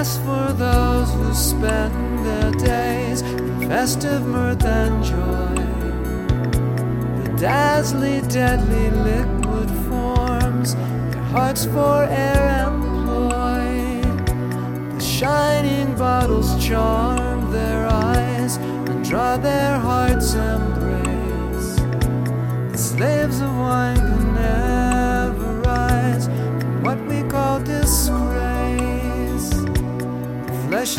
Alas for those who spend their days in festive mirth and joy. The dazzling, deadly liquid forms their hearts for air employ. The shining bottles charm their eyes and draw their hearts' embrace. The slaves of wine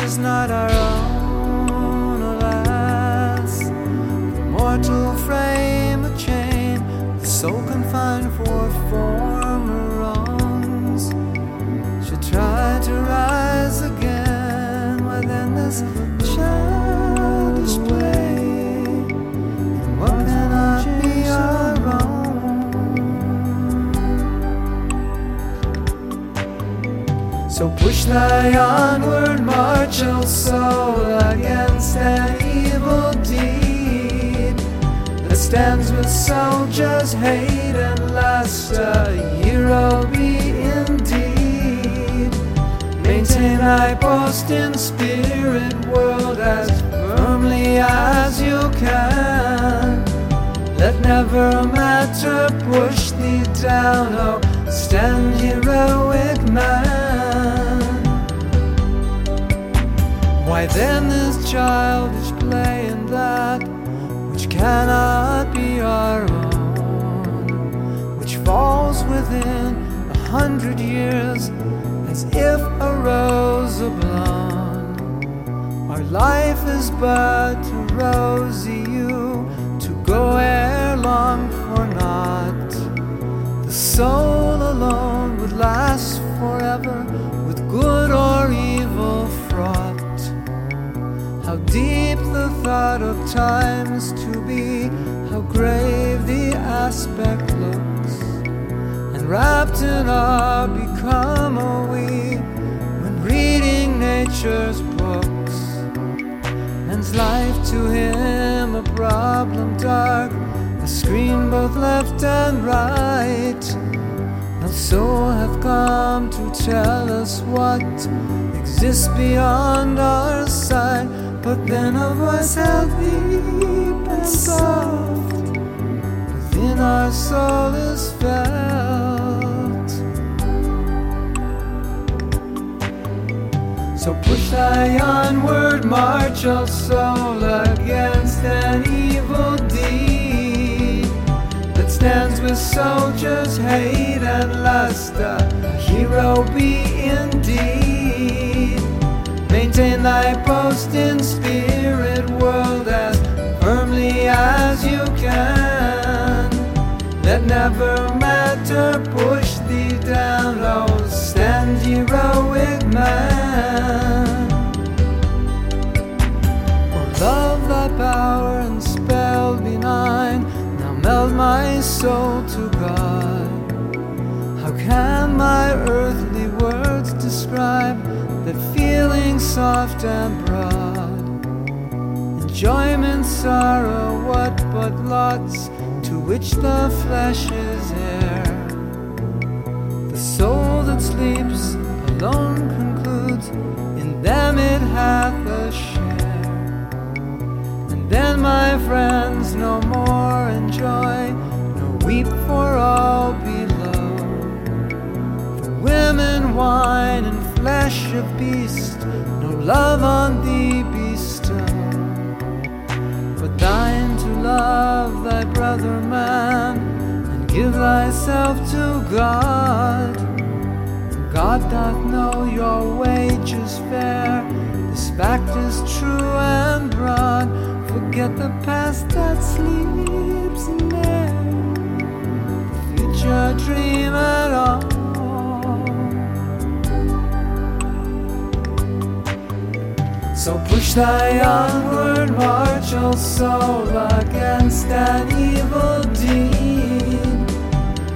Is not our own, alas. The mortal frame a chain, the soul confined for former wrongs. Should try to rise again within this Thy onward march, O soul, against an evil deed that stands with soldiers' hate and lust. A hero be indeed. Maintain thy post in spirit world as firmly as you can. Let never matter push thee down, oh, stand heroic man. Why then this childish play in that which cannot be our own, which falls within a hundred years as if a rose a blown? Our life is but a rosy you thought of times to be, how grave the aspect looks, and wrapped in awe become a we when reading nature's books. Man's life to him a problem dark, a screen both left and right. Soul hath come to tell us what exists beyond our sight, but then a voice held deep and soft within our soul is felt. So push thy onward march, O soul, against an evil deed stands with soldiers' hate and lust. A hero be indeed. Maintain thy post in spirit world as firmly as you can. Let never matter push thee down, oh, stand heroic man. Oh, love thy power meld my soul to God. How can my earthly words describe that feeling soft and broad? Enjoyment, sorrow, what but lots to which the flesh is heir? The soul that sleeps alone concludes, in them it hath a share. And then, my friends, no more enjoy, nor weep for all below. For women, wine, and flesh of beast, no love on thee bestow. But thine to love thy brother man, and give thyself to God. God doth know your wages fair. This fact is true and broad. Forget the past that sleeps in there. The future dream at all. So push thy onward march, O soul, against an evil deed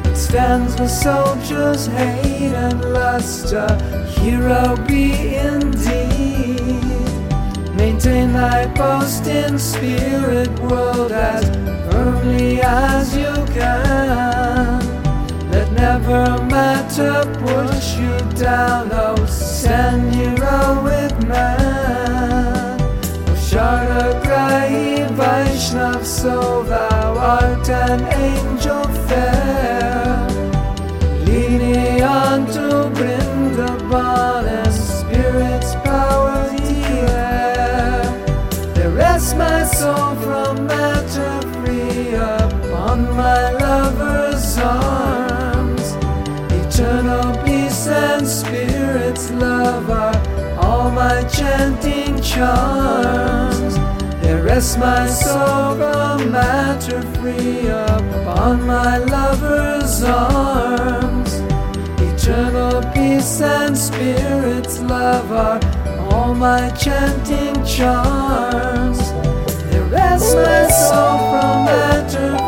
It stands with soldiers' hate and lust. A hero be indeed. Maintain thy post in spirit world as firmly as you can. Let never matter push you down, oh stand here with man. Sharagrahi Vaishnav, so thou art an angel fair, love are all my chanting charms. There rests my soul from matter free upon my lover's arms. Eternal peace and spirit's love are all my chanting charms. There rests my soul from matter